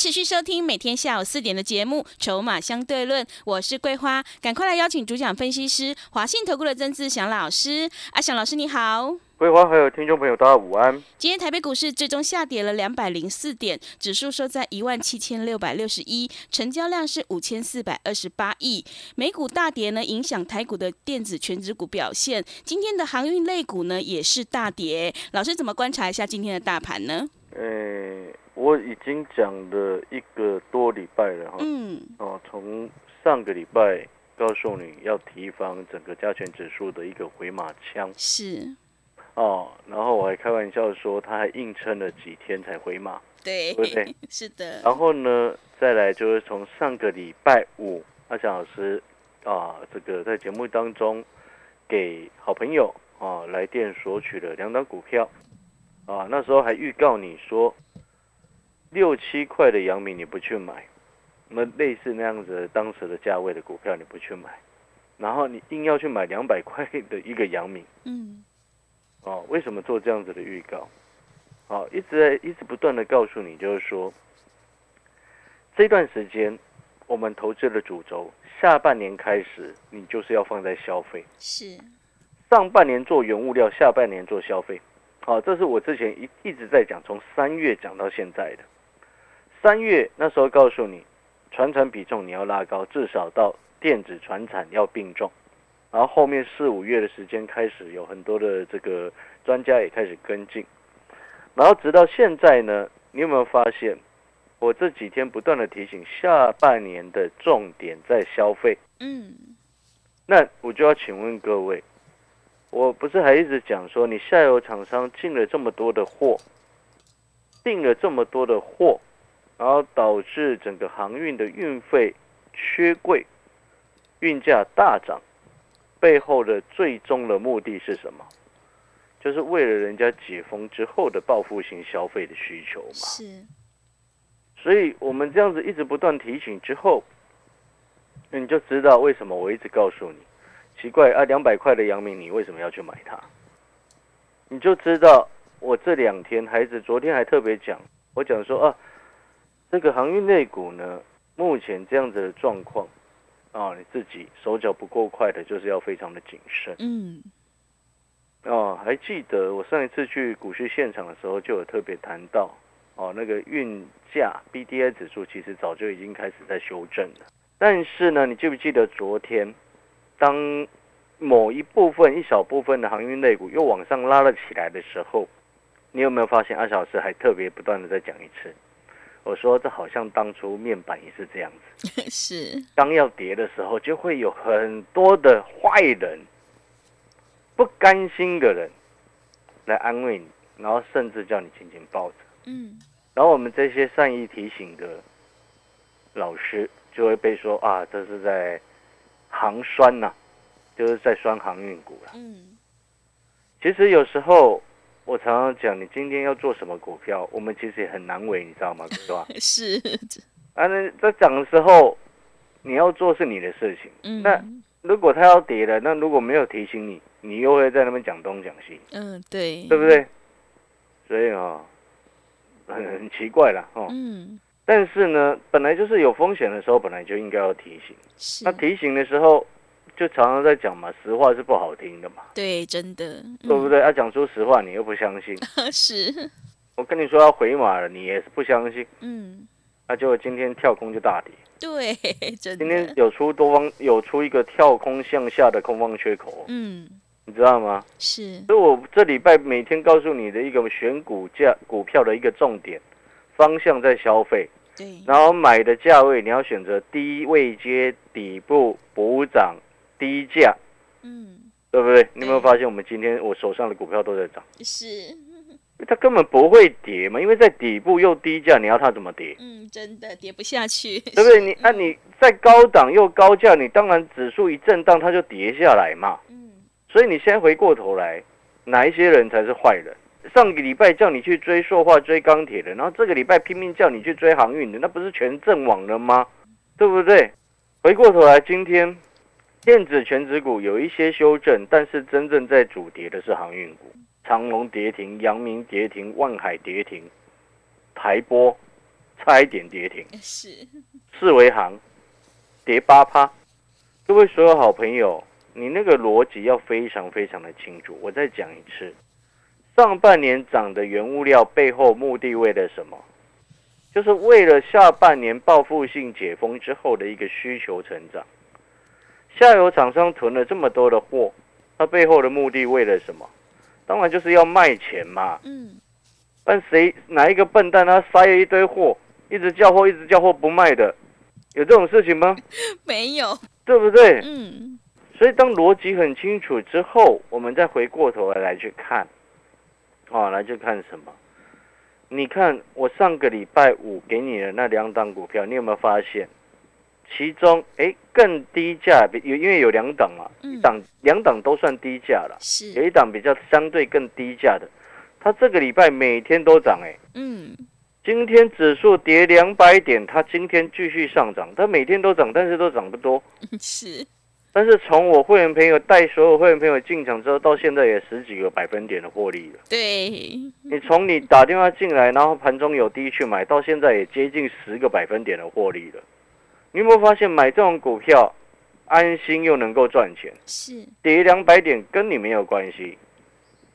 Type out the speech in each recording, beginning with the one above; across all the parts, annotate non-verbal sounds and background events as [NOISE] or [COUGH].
持续收听每天下午四点的节目《筹码相对论》，我是桂花，赶快来邀请主讲分析师华信投顾的曾志祥老师。阿祥老师你好，桂花还有听众朋友大家午安。今天台北股市最终下跌了两百零四点，指数收在一万七千六百六十一，成交量是五千四百二十八亿。美股大跌呢，影响台股的电子全指股表现。今天的航运类股呢也是大跌，老师怎么观察一下今天的大盘呢？呃，我已经讲了一个多礼拜了哈，嗯，哦，从上个礼拜告诉你要提防整个加权指数的一个回马枪。是。哦，然后我还开玩笑说他还硬撑了几天才回马，对，对不对？[LAUGHS] 是的，然后呢，再来就是从上个礼拜五，阿翔老师啊，这个在节目当中给好朋友啊来电索取了两档股票。啊，那时候还预告你说六七块的阳明你不去买，那类似那样子当时的价位的股票你不去买，然后你硬要去买两百块的一个阳明。嗯，哦，为什么做这样子的预告？哦、一直在一直不断的告诉你，就是说，这段时间我们投资的主轴，下半年开始，你就是要放在消费，是上半年做原物料，下半年做消费。好、这是我之前一一直在讲，从三月讲到现在的。三月那时候告诉你，传产比重你要拉高，至少到电子传产要并重。然后后面四五月的时间开始，有很多的这个专家也开始跟进，然后直到现在呢，你有没有发现，我这几天不断的提醒，下半年的重点在消费。嗯，那我就要请问各位，我不是还一直讲说，你下游厂商进了这么多的货，订了这么多的货，然后导致整个航运的运费缺柜，运价大涨，背后的最终的目的是什么？就是为了人家解封之后的报复性消费的需求嘛。是所以我们这样子一直不断提醒之后，那你就知道为什么我一直告诉你，奇怪啊，两百块的阳明你为什么要去买它？你就知道我这两天孩子昨天还特别讲，我讲说啊，这个航运类股呢，目前这样子的状况啊，你自己手脚不够快的，就是要非常的谨慎。嗯哦，还记得我上一次去股市现场的时候，就有特别谈到，哦，那个运价 B D I 指数其实早就已经开始在修正了。但是呢，你记不记得昨天，当某一部分、一小部分的航运类股又往上拉了起来的时候，你有没有发现阿小老师还特别不断的在讲一次？我说这好像当初面板也是这样子。[LAUGHS] 是当要跌的时候，就会有很多的坏人、不甘心的人来安慰你，然后甚至叫你紧紧抱着。嗯然后我们这些善意提醒的老师，就会被说啊，这是在行酸呐、就是在酸航运股了。嗯其实有时候我常常讲，你今天要做什么股票，我们其实也很难为，你知道吗？是吧？[LAUGHS] 是啊，那在涨的时候，你要做是你的事情。嗯那如果它要跌了，那如果没有提醒你，你又会在那边讲东讲西，嗯对对不对？所以啊、很很奇怪了哦。嗯但是呢，本来就是有风险的时候，本来就应该要提醒。是那提醒的时候，就常常在讲嘛，实话是不好听的嘛，对真的对不对？要、讲出实话，你又不相信。[LAUGHS] 是。我跟你说要回马了，你也是不相信。嗯。那就今天跳空就大跌，对真的。今天有出多方有出一个跳空向下的空方缺口，嗯。你知道吗？是。所以我这礼拜每天告诉你的一个选股价股票的一个重点方向在消费，对。然后买的价位你要选择低位接、底部补涨、低价，嗯对不对？你有没有发现我们今天我手上的股票都在涨？是 [LAUGHS] 它根本不会跌嘛，因为在底部又低价，你要它怎么跌？嗯真的跌不下去对不对？你 [LAUGHS] 啊，你在高档又高价，你当然指数一震荡它就跌下来嘛。嗯，所以你先回过头来，哪一些人才是坏人？上个礼拜叫你去追塑化、追钢铁的，然后这个礼拜拼命叫你去追航运的，那不是全阵亡了吗？对不对？回过头来，今天电子全指股有一些修正，但是真正在主跌的是航运股，长隆跌停、阳明跌停、万海跌停、台波差一点跌停，是，四维行跌八趴。各位所有好朋友，你那个逻辑要非常非常的清楚。我再讲一次，上半年涨的原物料背后目的为了什么？就是为了下半年报复性解封之后的一个需求成长。下游厂商囤了这么多的货，它背后的目的为了什么？当然就是要卖钱嘛。嗯，但谁哪一个笨蛋他塞了一堆货，一直叫货，一直叫货不卖的，有这种事情吗？[LAUGHS] 没有，对不对？嗯，所以当逻辑很清楚之后，我们再回过头来来去看，啊，来去看什么？你看我上个礼拜五给你的那两档股票，你有没有发现？其中，哎，更低价，有因为有两档嘛，嗯。一档两档都算低价了，是。有，一档比较相对更低价的，它这个礼拜每天都涨，哎，嗯，今天指数跌两百点，它今天继续上涨，它每天都涨，但是都涨不多。[LAUGHS] 是，但是从我会员朋友带所有会员朋友进场之后，到现在也十几个百分点的获利了。对，你从你打电话进来，然后盘中有低去买，到现在也接近十个百分点的获利了。你有没有发现买这种股票，安心又能够赚钱，是，跌两百点跟你没有关系。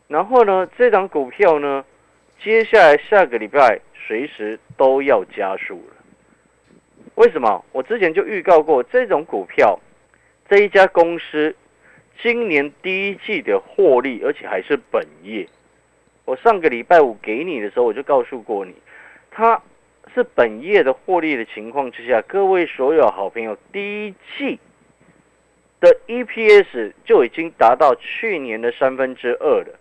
然后呢，这张股票呢，接下来下个礼拜随时都要加速了。为什么？我之前就预告过，这种股票，这一家公司今年第一季的获利，而且还是本业。我上个礼拜五给你的时候，我就告诉过你，它是本业的获利的情况之下，各位所有好朋友，第一季的 EPS 就已经达到去年的三分之二了。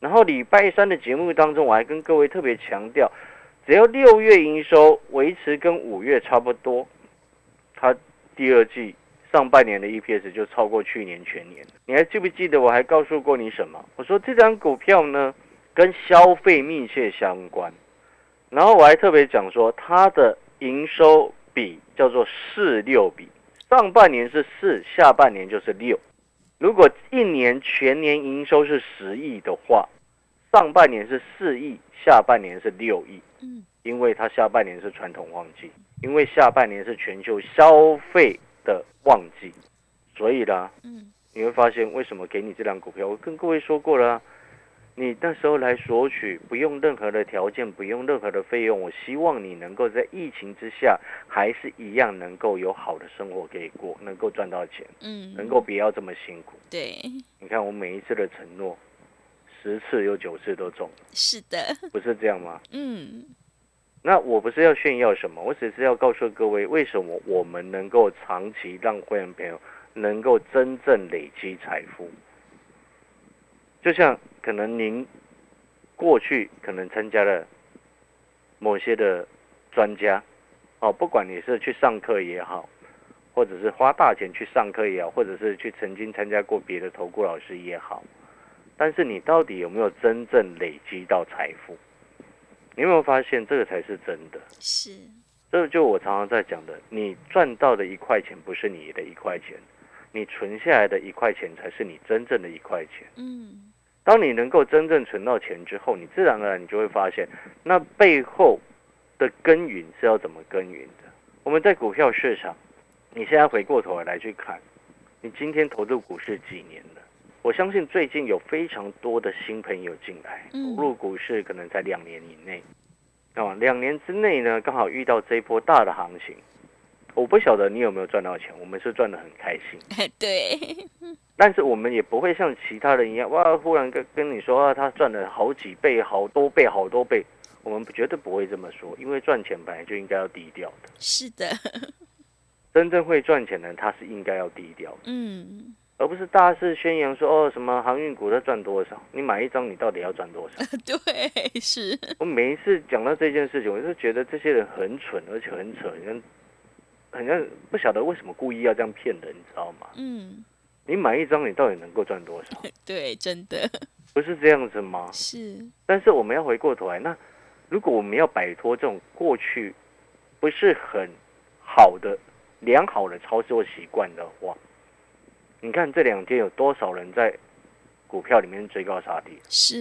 然后礼拜三的节目当中，我还跟各位特别强调，只要六月营收维持跟五月差不多，它第二季上半年的 EPS 就超过去年全年。你还记不记得我还告诉过你什么？我说这张股票呢跟消费密切相关，然后我还特别讲说它的营收比叫做四六比，上半年是四，下半年就是六。如果一年全年营收是十亿的话，上半年是四亿，下半年是六亿。嗯，因为它下半年是传统旺季，因为下半年是全球消费的旺季，所以啦，嗯，你会发现为什么给你这张股票，我跟各位说过了啊、你那时候来索取，不用任何的条件，不用任何的费用，我希望你能够在疫情之下，还是一样能够有好的生活可以过，能够赚到钱，嗯，能够不要这么辛苦。对，你看我每一次的承诺，十次有九次都中，是的，不是这样吗？嗯，那我不是要炫耀什么，我只是要告诉各位，为什么我们能够长期让会员朋友能够真正累积财富。就像可能您过去可能参加了某些的专家，哦，不管你是去上课也好，或者是花大钱去上课也好，或者是去曾经参加过别的投顾老师也好，但是你到底有没有真正累积到财富？你有没有发现这个才是真的？是，这就我常常在讲的，你赚到的一块钱不是你的一块钱，你存下来的一块钱才是你真正的一块钱。嗯，当你能够真正存到钱之后，你自然而然你就会发现，那背后的耕耘是要怎么耕耘的。我们在股票市场，你现在回过头来去看，你今天投入股市几年了？我相信最近有非常多的新朋友进来，嗯投入股市可能在两年以内。啊，两年之内呢，刚好遇到这一波大的行情。我不晓得你有没有赚到钱，我们是赚得很开心。[LAUGHS] 对，但是我们也不会像其他人一样，哇，忽然跟跟你说啊，他赚了好几倍、好多倍、好多倍。我们绝对不会这么说，因为赚钱本来就应该要低调的。是的，真正会赚钱的人，他是应该要低调的，嗯，而不是大肆宣扬说哦什么航运股它赚多少，你买一张你到底要赚多少？[LAUGHS] 对，是，我每一次讲到这件事情，我就觉得这些人很蠢，而且很扯。你看，很像不晓得为什么故意要这样骗人，你知道吗？嗯，你买一张，你到底能够赚多少？[LAUGHS] 对，真的不是这样子吗？是，但是我们要回过头来，那如果我们要摆脱这种过去不是很好的良好的操作习惯的话，你看这两天有多少人在股票里面追高杀低？是，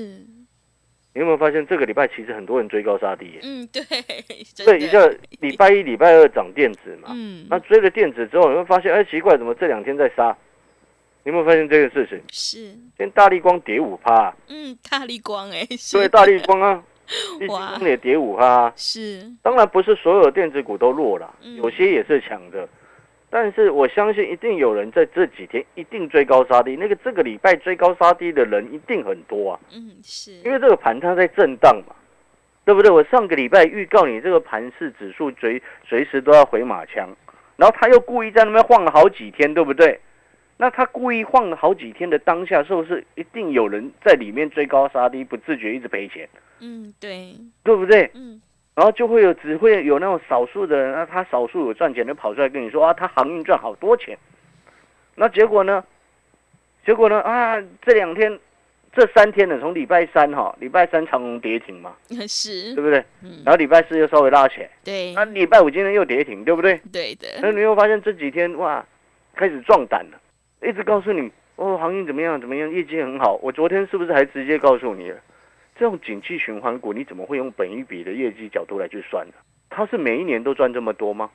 你有没有发现这个礼拜其实很多人追高杀低？嗯，对，[LAUGHS] 真对，一的个礼拜一、礼拜二涨电子嘛，嗯，那追了电子之后，你会发现，哎，奇怪，怎么这两天在杀？你有没有发现这个事情？是，今天大力光跌五趴，嗯，大力光哎，是对，大力光啊，[LAUGHS] 一哇光也跌五趴啊。是，当然不是所有电子股都弱了，嗯有些也是强的。但是我相信一定有人在这几天一定追高杀低，那个这个礼拜追高杀低的人一定很多啊，嗯，是，因为这个盘它在震荡嘛，对不对？我上个礼拜预告你这个盘市指数随随时都要回马枪，然后他又故意在那边晃了好几天，对不对？那他故意晃了好几天的当下，是不是一定有人在里面追高杀低，不自觉一直赔钱，嗯，对，对不对？嗯，然后就会有只会有那种少数的人，那他少数有赚钱的跑出来跟你说啊，他航运赚好多钱。那结果呢？结果呢？啊，这两天、这三天呢，从礼拜三哈，礼拜三长虹跌停嘛，[LAUGHS] 是对，不对？嗯，然后礼拜四又稍微拉起来，对那、，礼拜五今天又跌停，对不对？对的，那你又发现这几天哇，开始壮胆了，一直告诉你哦，航运怎么样怎么样，业绩很好。我昨天是不是还直接告诉你了？这种景气循环股，你怎么会用本一比的业绩角度来去算呢？它是每一年都赚这么多吗？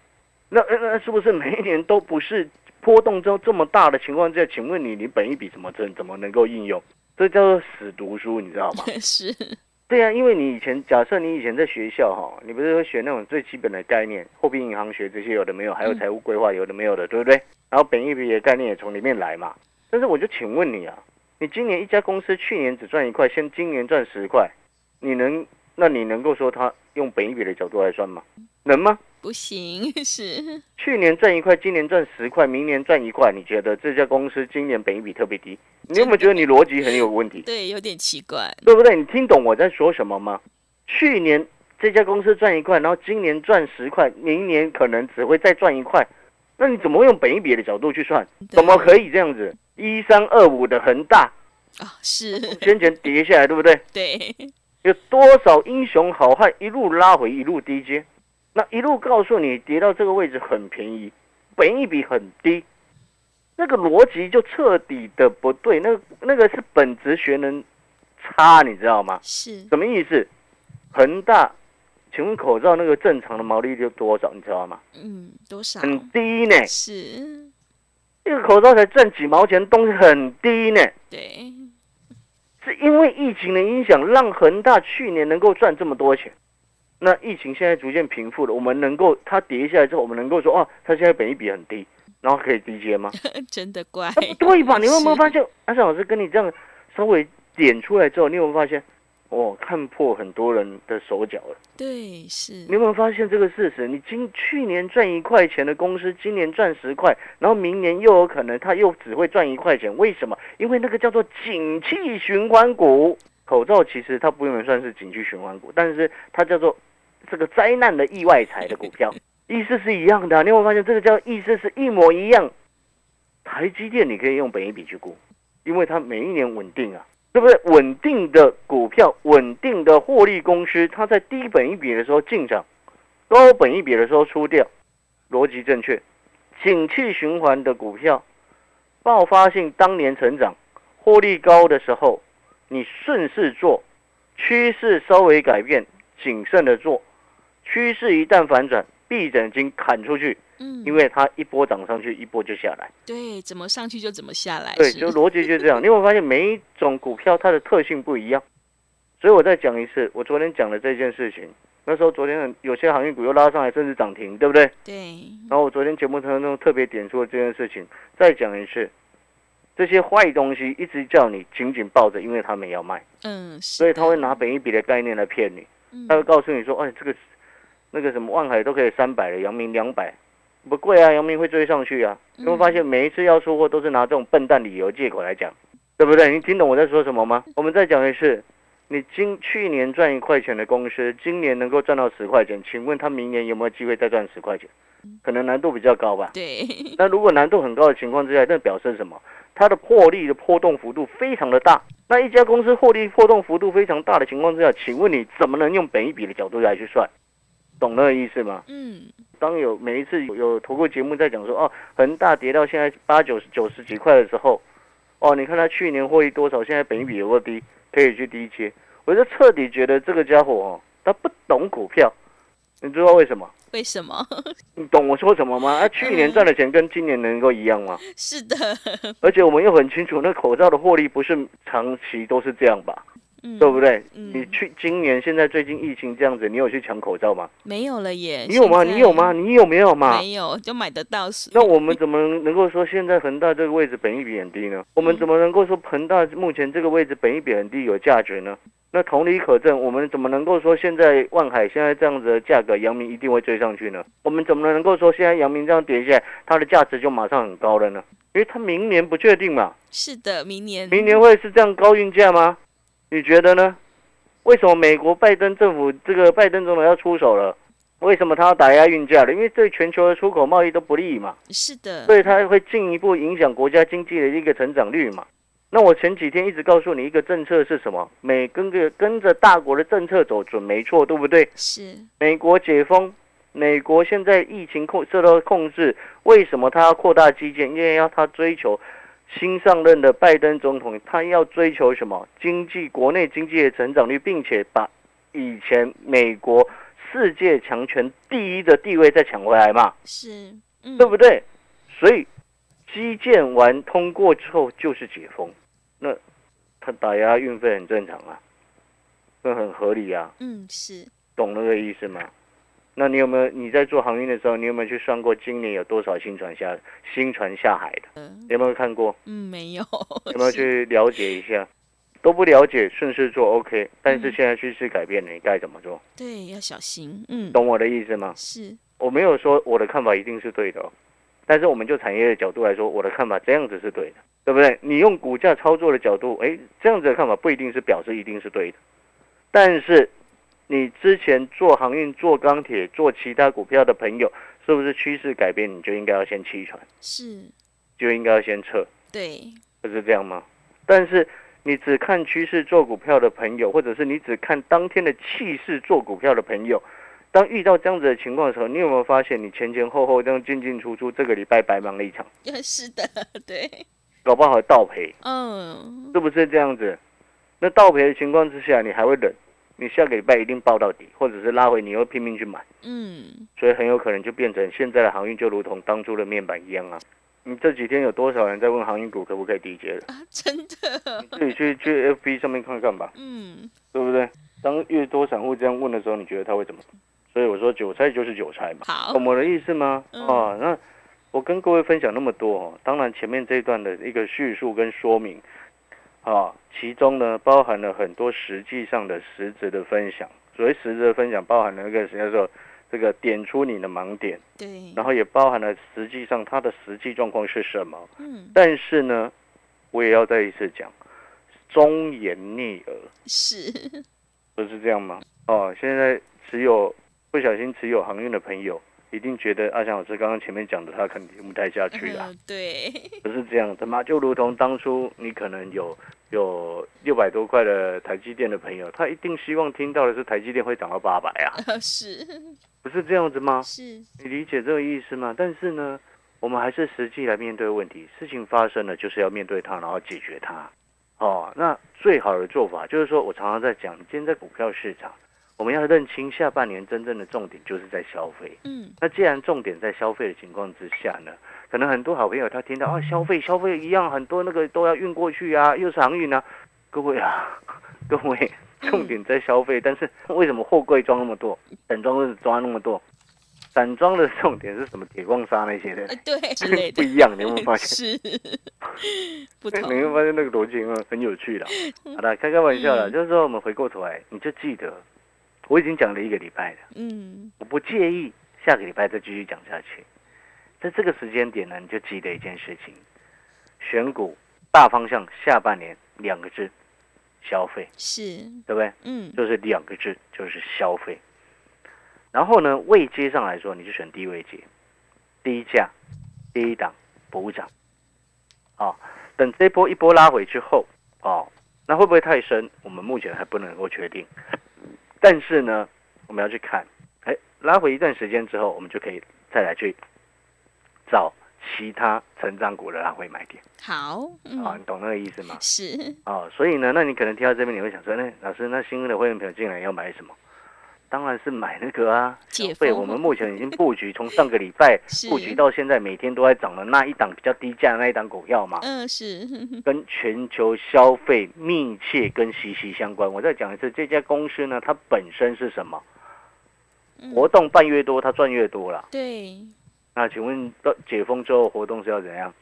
那那那是不是每一年都不是波动中这么大的情况下？请问你，你本一比怎么怎怎么能够应用？这叫做死读书，你知道吗？[LAUGHS] 是，对啊、因为你以前假设你以前在学校哈，你不是会学那种最基本的概念，货币银行学这些有的没有，还有财务规划有的没有的，对不对？然后本益比的概念也从里面来嘛。但是我就请问你啊，你今年一家公司去年只赚一块，现今年赚十块，你能那你能够说它用本益比的角度来算吗？能吗？不行，[LAUGHS] 是，去年赚一块，今年赚十块，明年赚一块，你觉得这家公司今年本益比特别低？你有没有觉得你逻辑很有问题？对，有点奇怪，对不对？你听懂我在说什么吗？去年这家公司赚一块，然后今年赚十块，明年可能只会再赚一块，那你怎么会用本一比的角度去算？怎么可以这样子？一三二五的恒大啊？是，先前跌下来，对不对？[LAUGHS] 对，有多少英雄好汉一路拉回，一路低接，那一路告诉你跌到这个位置很便宜，本一比很低，那个逻辑就彻底的不对，那个那个是本质学能差，你知道吗？是，什么意思？恒大，请问口罩那个正常的毛利率多少？你知道吗？嗯，多少？很低呢，是，一个口罩才挣几毛钱，东西很低呢。对，是因为疫情的影响，让恒大去年能够赚这么多钱。那疫情现在逐渐平复了，我们能够它跌下来之后，我们能够说哦，它现在本益比很低，然后可以低接吗？[LAUGHS] 真的怪，那不对吧？你有没有是发现？阿尚老师跟你这样稍微点出来之后，你有没有发现？哦，看破很多人的手脚了。对，是你，有没有发现这个事实？你今去年赚一块钱的公司，今年赚十块，然后明年又有可能它又只会赚一块钱，为什么？因为那个叫做景气循环股。口罩其实它不能算是景气循环股，但是它叫做这个灾难的意外财的股票，[LAUGHS] 意思是一样的啊、你有没有发现这个叫意思是一模一样？台积电你可以用本一比去估，因为它每一年稳定啊。对不对？稳定的股票，稳定的获利公司，它在低本一比的时候进场，高本一比的时候出掉，逻辑正确。景气循环的股票，爆发性当年成长，获利高的时候，你顺势做，趋势稍微改变，谨慎的做，趋势一旦反转，闭着眼睛砍出去，嗯，因为它一波涨上去，一波就下来。对，怎么上去就怎么下来，对，就逻辑就这样。[LAUGHS] 你有没有发现每一种股票它的特性不一样？所以我再讲一次，我昨天讲的这件事情，那时候昨天有些航运股又拉上来，甚至涨停，对不对？对，然后我昨天节目当中特别点出了这件事情，再讲一次，这些坏东西一直叫你紧紧抱着，因为他们要卖，嗯，是所以他会拿本一笔的概念来骗你，嗯他会告诉你说，哎，这个那个什么万海都可以三百了，阳明两百。不贵啊，阳明会追上去啊！你会发现每一次要出货都是拿这种笨蛋理由借口来讲，对不对？你听懂我在说什么吗？我们再讲一次，你今去年赚一块钱的公司，今年能够赚到十块钱，请问他明年有没有机会再赚十块钱？可能难度比较高吧。对，[LAUGHS] 那如果难度很高的情况之下，那表示什么？它的获利的波动幅度非常的大。那一家公司获利波动幅度非常大的情况之下，请问你怎么能用本一笔的角度来去算？懂那个意思吗？嗯，当有每一次有有投过节目在讲说，哦，恒大跌到现在八九九十几块的时候，哦，你看他去年获利多少，现在本益比有多低，可以去低接。我就彻底觉得这个家伙哦，他不懂股票，你知道为什么？为什么？你懂我说什么吗？啊，去年赚的钱跟今年能够一样吗？是的，而且我们又很清楚，那口罩的获利不是长期都是这样吧？嗯，对不对？嗯你去今年现在最近疫情这样子，你有去抢口罩吗？没有了耶？你有吗？你有吗？？你有没有嘛？没有，就买得到是。那我们怎么能够说现在恒大这个位置本益比很低呢？[LAUGHS] 我们怎么能够说恒大目前这个位置本益比很低有价值呢？那同理可证，我们怎么能够说现在万海现在这样子的价格，阳明一定会追上去呢？我们怎么能够说现在阳明这样跌下来，它的价值就马上很高了呢？因为它明年不确定嘛，是的，明年明年会是这样高运价吗？你觉得呢？为什么美国拜登政府这个拜登总统要出手了？为什么他要打压运价了？因为对全球的出口贸易都不利嘛。是的，所以它会进一步影响国家经济的一个成长率嘛。那我前几天一直告诉你一个政策是什么，美跟着跟着大国的政策走准没错，对不对？是美国解封，美国现在疫情控受到控制，为什么他要扩大基建？因为要他追求新上任的拜登总统，他要追求什么？经济国内经济的成长率，并且把以前美国世界强权第一的地位再抢回来嘛。是，嗯，对不对？所以基建完通过之后就是解封，那他打压运费很正常啊，那很合理啊，嗯，是懂那个意思吗？那你有没有你在做航运的时候，你有没有去算过今年有多少新船下新船下海的？嗯，有没有看过？嗯，没有，[LAUGHS] 有没有去了解一下？[LAUGHS] 都不了解，顺势做 OK，但是嗯现在趋势改变了，你该怎么做？对，要小心，嗯，懂我的意思吗？是，我没有说我的看法一定是对的、哦，但是我们就产业的角度来说，我的看法这样子是对的，对不对？你用股价操作的角度，哎，这样子的看法不一定是表示一定是对的，但是你之前做航运、做钢铁、做其他股票的朋友，是不是趋势改变，你就应该要先弃船，是，就应该要先撤，对，不是这样吗？但是你只看趋势做股票的朋友，或者是你只看当天的气势做股票的朋友，当遇到这样子的情况的时候，你有没有发现你前前后后这样进进出出，这个礼拜白忙了一场，[LAUGHS] 是的，对，搞不好倒赔，嗯，是不是这样子？那倒赔的情况之下，你还会忍？你下个礼拜一定报到底，或者是拉回，你又拼命去买，嗯，所以很有可能就变成现在的航运就如同当初的面板一样啊。你这几天有多少人在问航运股可不可以低接的？啊，真的，自己去去 FB 上面看看吧。嗯，对不对？当越多散户这样问的时候，你觉得他会怎么？所以我说韭菜就是韭菜嘛，好懂，我的意思吗？嗯哦，那我跟各位分享那么多哦，当然前面这一段的一个叙述跟说明，啊，其中呢包含了很多实际上的实质的分享。所谓实质的分享，包含了一个叫做这个点出你的盲点，对，然后也包含了实际上它的实际状况是什么。嗯，但是呢，我也要再一次讲，忠言逆耳。[LAUGHS] 是，不是这样吗？哦，现在持有不小心持有航运的朋友，一定觉得阿翔老师刚刚前面讲的，他肯定听不太下去了。嗯，对，不是这样的嘛？就如同当初你可能有有六百多块的台积电的朋友，他一定希望听到的是台积电会涨到八百啊，[LAUGHS] 是，不是这样子吗？是，你理解这个意思吗？但是呢，我们还是实际来面对问题，事情发生了就是要面对它，然后解决它。哦，那最好的做法就是说，我常常在讲，今天在股票市场，我们要认清下半年真正的重点就是在消费。嗯，那既然重点在消费的情况之下呢，可能很多好朋友他听到啊消费消费一样，很多那个都要运过去啊，又是航运啊，各位啊，[LAUGHS] 各位，重点在消费，但是为什么货柜装那么多，散装是装那么多？散装的重点是什么？铁矿砂那些的呃，对，[LAUGHS] 之类的，不一样，你有没有发现？是，不你同，[LAUGHS] 会发现那个逻辑很很有趣的。好了，开开玩笑了，嗯就是说我们回过头来，你就记得我已经讲了一个礼拜了。嗯，我不介意下个礼拜再继续讲下去。在这个时间点呢，你就记得一件事情：选股大方向下半年两个字，消费，是，对不对？嗯，就是两个字，就是消费。然后呢，位阶上来说，你就选低位阶，低价、低档补涨。啊，等这波一波拉回之后，哦，那会不会太深？我们目前还不能够确定。但是呢，我们要去看，哎，拉回一段时间之后，我们就可以再来去找其他成长股的拉回买点。好，嗯，啊，你懂那个意思吗？是，哦，所以呢，那你可能听到这边，你会想说，那老师，那新的会员朋友进来要买什么？当然是买那个啊，解消费。我们目前已经布局，从上个礼拜 [LAUGHS] 布局到现在，每天都在涨的那一档比较低价的那一档股票嘛，嗯，是，[LAUGHS] 跟全球消费密切跟息息相关。我再讲一次，这家公司呢，它本身是什么？嗯活动办越多，它赚越多了。对，那请问到解封之后，活动是要怎样？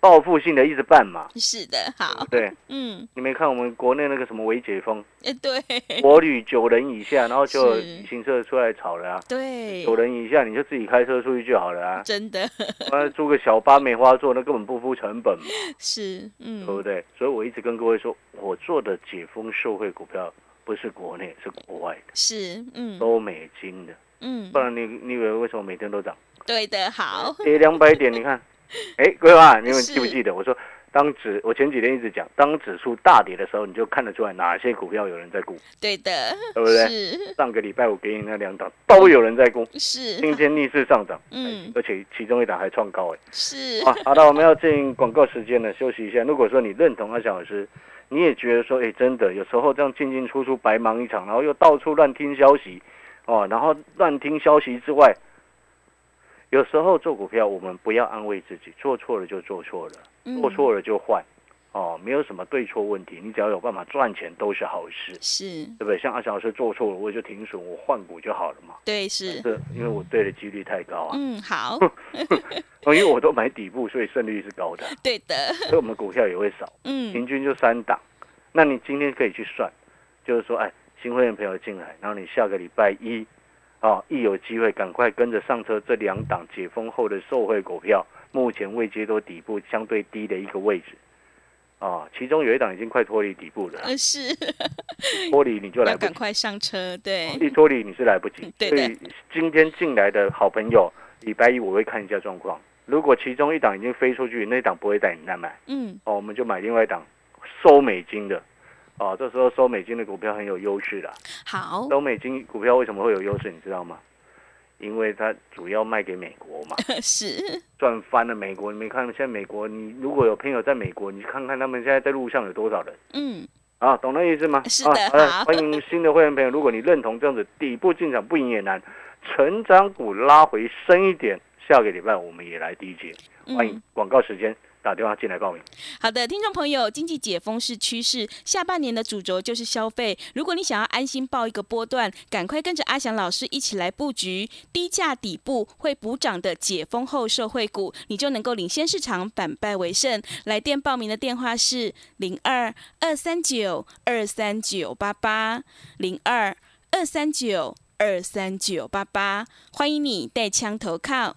报复性的一直办嘛，是的，好，对。嗯，你没看我们国内那个什么微解封，哎，对，国旅九人以下，然后就旅行社出来炒了啊。对，九人以下你就自己开车出去就好了啊。真的。啊，租个小巴梅花座，那根本不付成本嘛，是，嗯。对，不对？所以我一直跟各位说，我做的解封受惠股票不是国内，是国外的，是，嗯。都美金的。嗯。不，然你你以为为什么每天都涨？对的，好，跌两百点，你看，[LAUGHS] 哎，各位啊，你们记不记得我说？当指我前几天一直讲，当指数大跌的时候，你就看得出来哪些股票有人在估，对的，对不对？是上个礼拜我给你那两档都有人在估，是，今天逆势上涨，嗯，而且其中一档还创高哎。是，啊，好的，我们要进广告时间了，休息一下。如果说你认同阿小老师，你也觉得说，哎，真的有时候这样进进出出白忙一场，然后又到处乱听消息，哦，然后乱听消息之外，有时候做股票我们不要安慰自己，做错了就做错了，嗯做错了就换，哦，没有什么对错问题，你只要有办法赚钱都是好事，是，对不对？像阿翔老师做错了，我就停损，我换股就好了嘛。对，是，这因为我对的几率太高啊，嗯，好，[LAUGHS] 哦因为我都买底部，所以胜率是高的，[LAUGHS] 对的，所以我们股票也会少。嗯，平均就三档。那你今天可以去算，就是说，哎，新会员朋友进来，然后你下个礼拜一，哦，一有机会赶快跟着上车，这两档解封后的受惠股票，目前未接多底部相对低的一个位置，哦、其中有一档已经快脱离底部了，呃，是，脱离你就来不及，要赶快上车，对，一脱离你是来不及。[LAUGHS] 对的所以今天进来的好朋友，礼拜一我会看一下状况，如果其中一档已经飞出去，那档不会带你再买。嗯，哦，我们就买另外一档收美金的，哦，这时候收美金的股票很有优势的。好，收美金股票为什么会有优势，你知道吗？因为它主要卖给美国嘛，[LAUGHS] 是，赚翻了美国。你没看现在美国，你如果有朋友在美国，你看看他们现在在路上有多少人嗯，啊？懂那意思吗？是的啊、好的欢迎新的会员朋友，如果你认同这样子底部进场不赢也难，成长股拉回深一点，下个礼拜我们也来低阶。欢迎嗯，广告时间打电话进来报名。好的，听众朋友，经济解封是趋势，下半年的主轴就是消费。如果你想要安心报一个波段，赶快跟着阿翔老师一起来布局低价底部会补涨的解封后受惠股，你就能够领先市场，反败为胜。来电报名的电话是零二二三九二三九八八零二二三九二三九八八，欢迎你带枪投靠。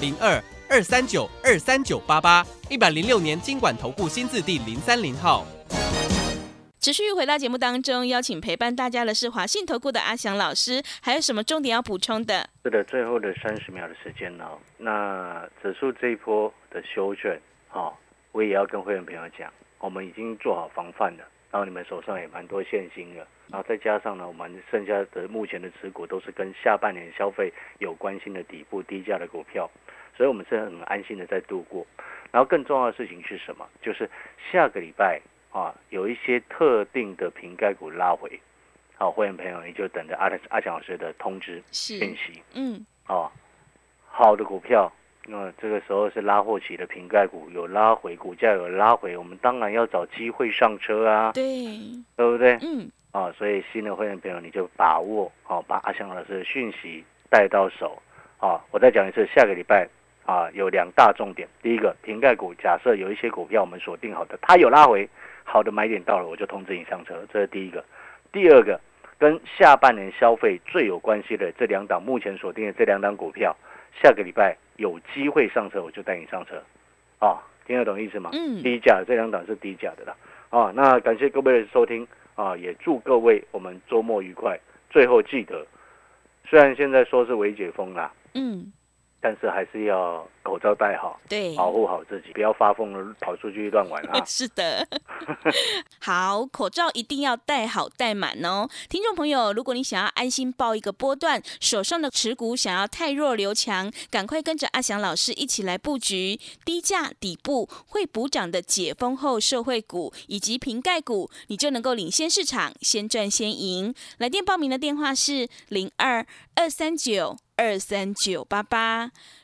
零二二三九二三九八八，一百零六年经管投顾新字第零三零号。持续回到节目当中，邀请陪伴大家的是华信投顾的阿翔老师，还有什么重点要补充的？是的，最后的三十秒的时间呢、那指数这一波的修正，哦，我也要跟会员朋友讲，我们已经做好防范了，然后你们手上也蛮多现金的，然后再加上呢，我们剩下的目前的持股都是跟下半年消费有关系的底部低价的股票，所以我们是很安心的在度过。然后更重要的事情是什么？就是下个礼拜啊，有一些特定的瓶盖股拉回，好，会员朋友你就等着阿阿强老师的通知是，讯息。嗯，哦，好的股票那这个时候是拉货期的瓶盖股有拉回，股价有拉回，我们当然要找机会上车啊，对，对不对？嗯，啊，所以新的会员朋友你就把握，好、把阿翔老师的讯息带到手。啊，我再讲一次，下个礼拜啊有两大重点，第一个瓶盖股，假设有一些股票我们锁定好的，它有拉回，好的买点到了，我就通知你上车，这是第一个。第二个，跟下半年消费最有关系的这两档，目前锁定的这两档股票，下个礼拜有机会上车，我就带你上车。啊，听得懂意思吗？嗯低价这两档是低价的啦。啊，那感谢各位的收听啊，也祝各位我们周末愉快。最后记得，虽然现在说是微解封啦，嗯，但是还是要口罩戴好，对，保护好自己，不要发疯了跑出去乱玩啊。[LAUGHS] 是的，[LAUGHS] 好，口罩一定要戴好戴满哦。听众朋友，如果你想要安心报一个波段，手上的持股想要太弱留强，赶快跟着阿翔老师一起来布局低价底部会补涨的解封后社会股以及瓶盖股，你就能够领先市场，先赚先赢。来电报名的电话是零二二三九二三九八八